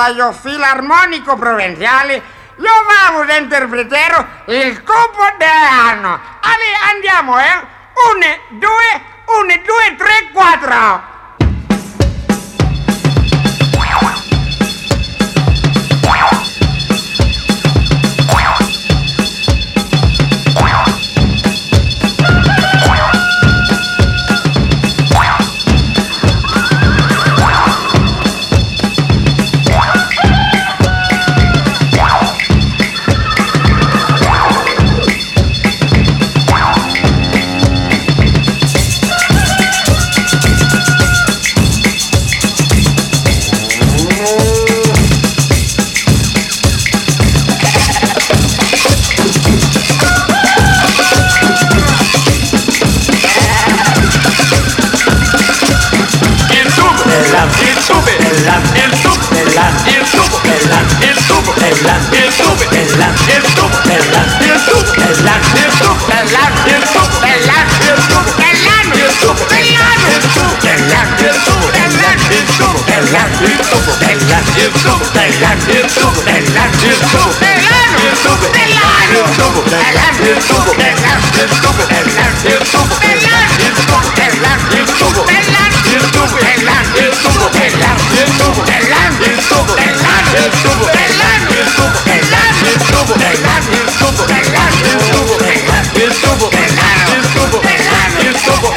Uruguayo Filarmónico Provinciale, lo vamos a interpretare il cupo dell'anno. Ale, andiamo, eh? Estuvo,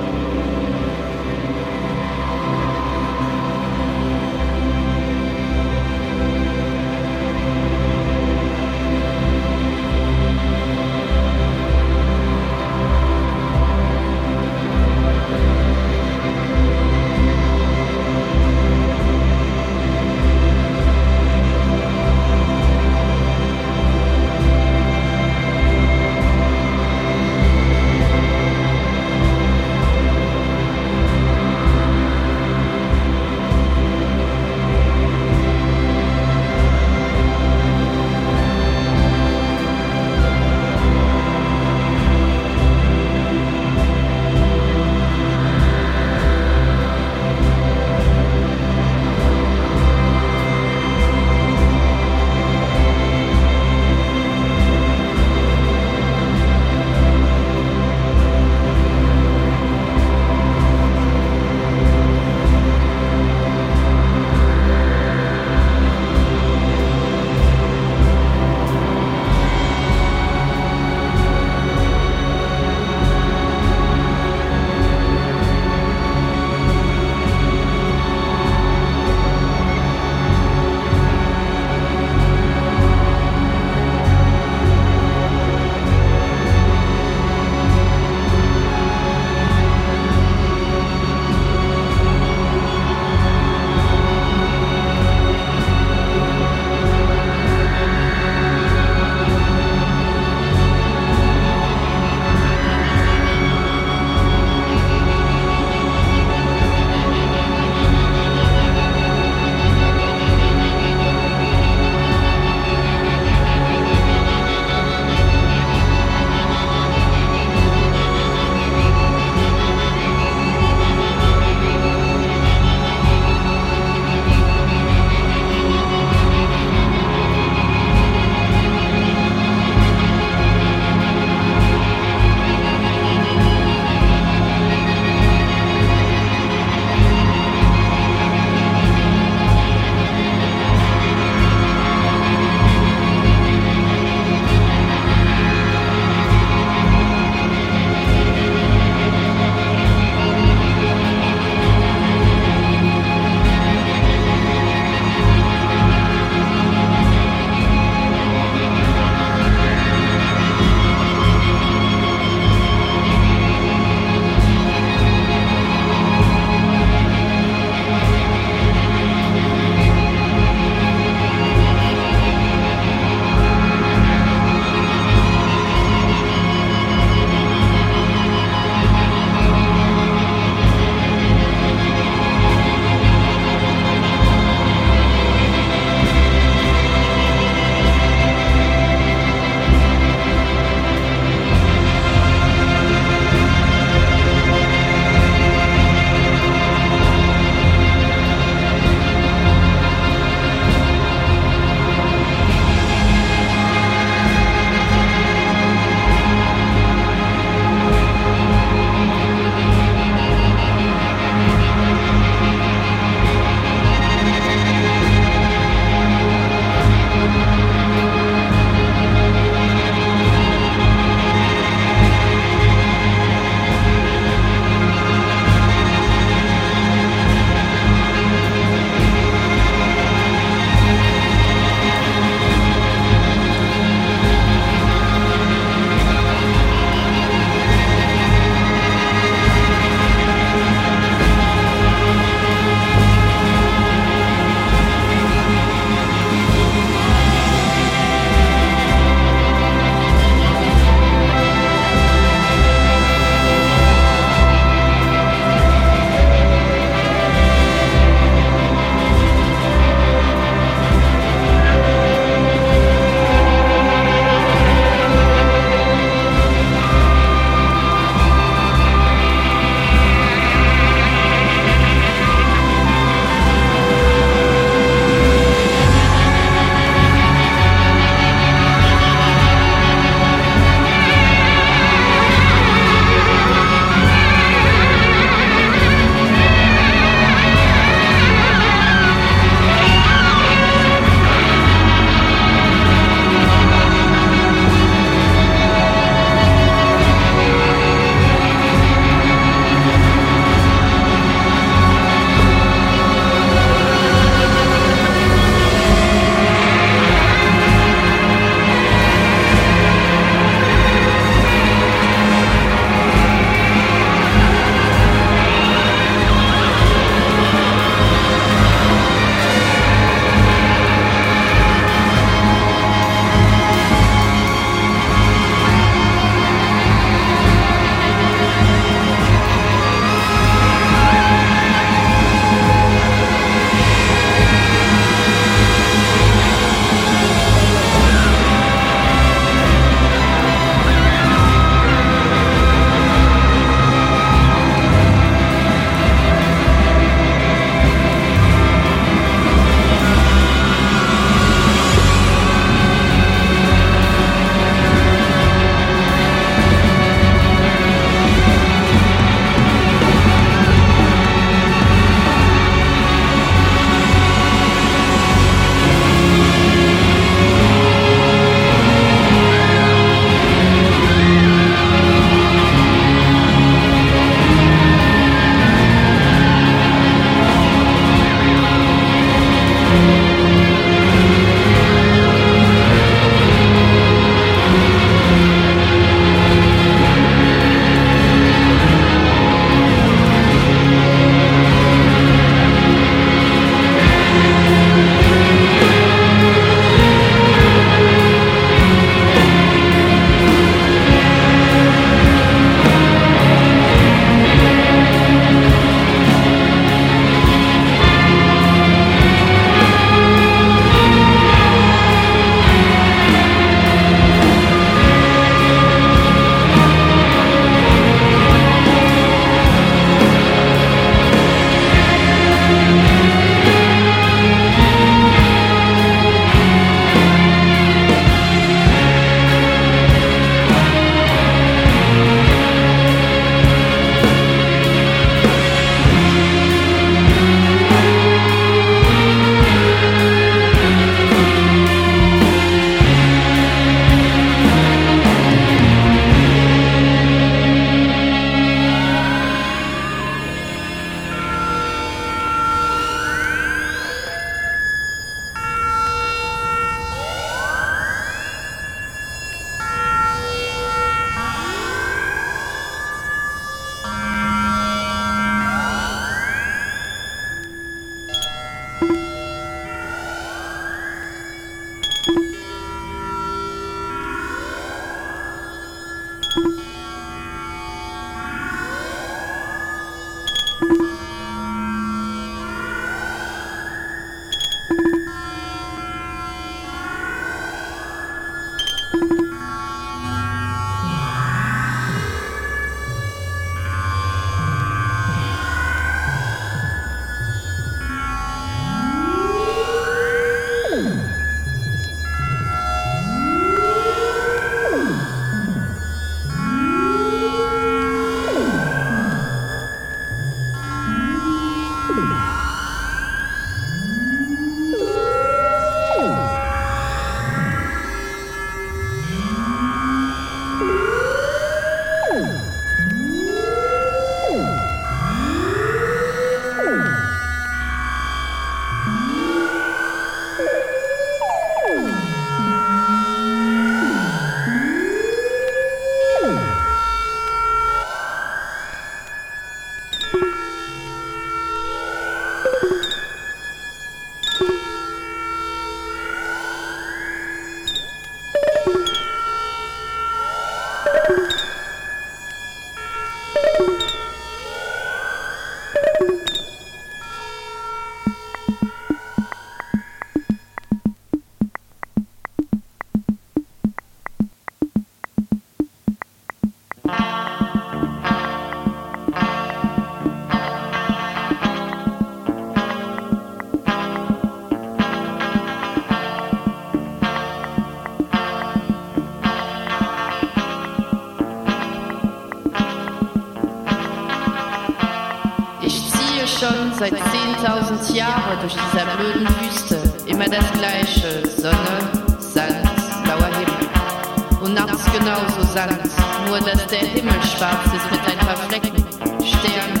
durch dieser blöden Wüste immer das gleiche Sonne, Sand, blauer Himmel. Und nachts genauso Sand, nur dass der Himmel schwarz ist mit ein paar Flecken, Sterne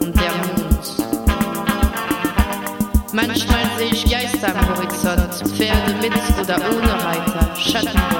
und der Mond. Manchmal sehe ich Geister am Horizont, Pferde mit oder ohne Reiter, Schattenbäume,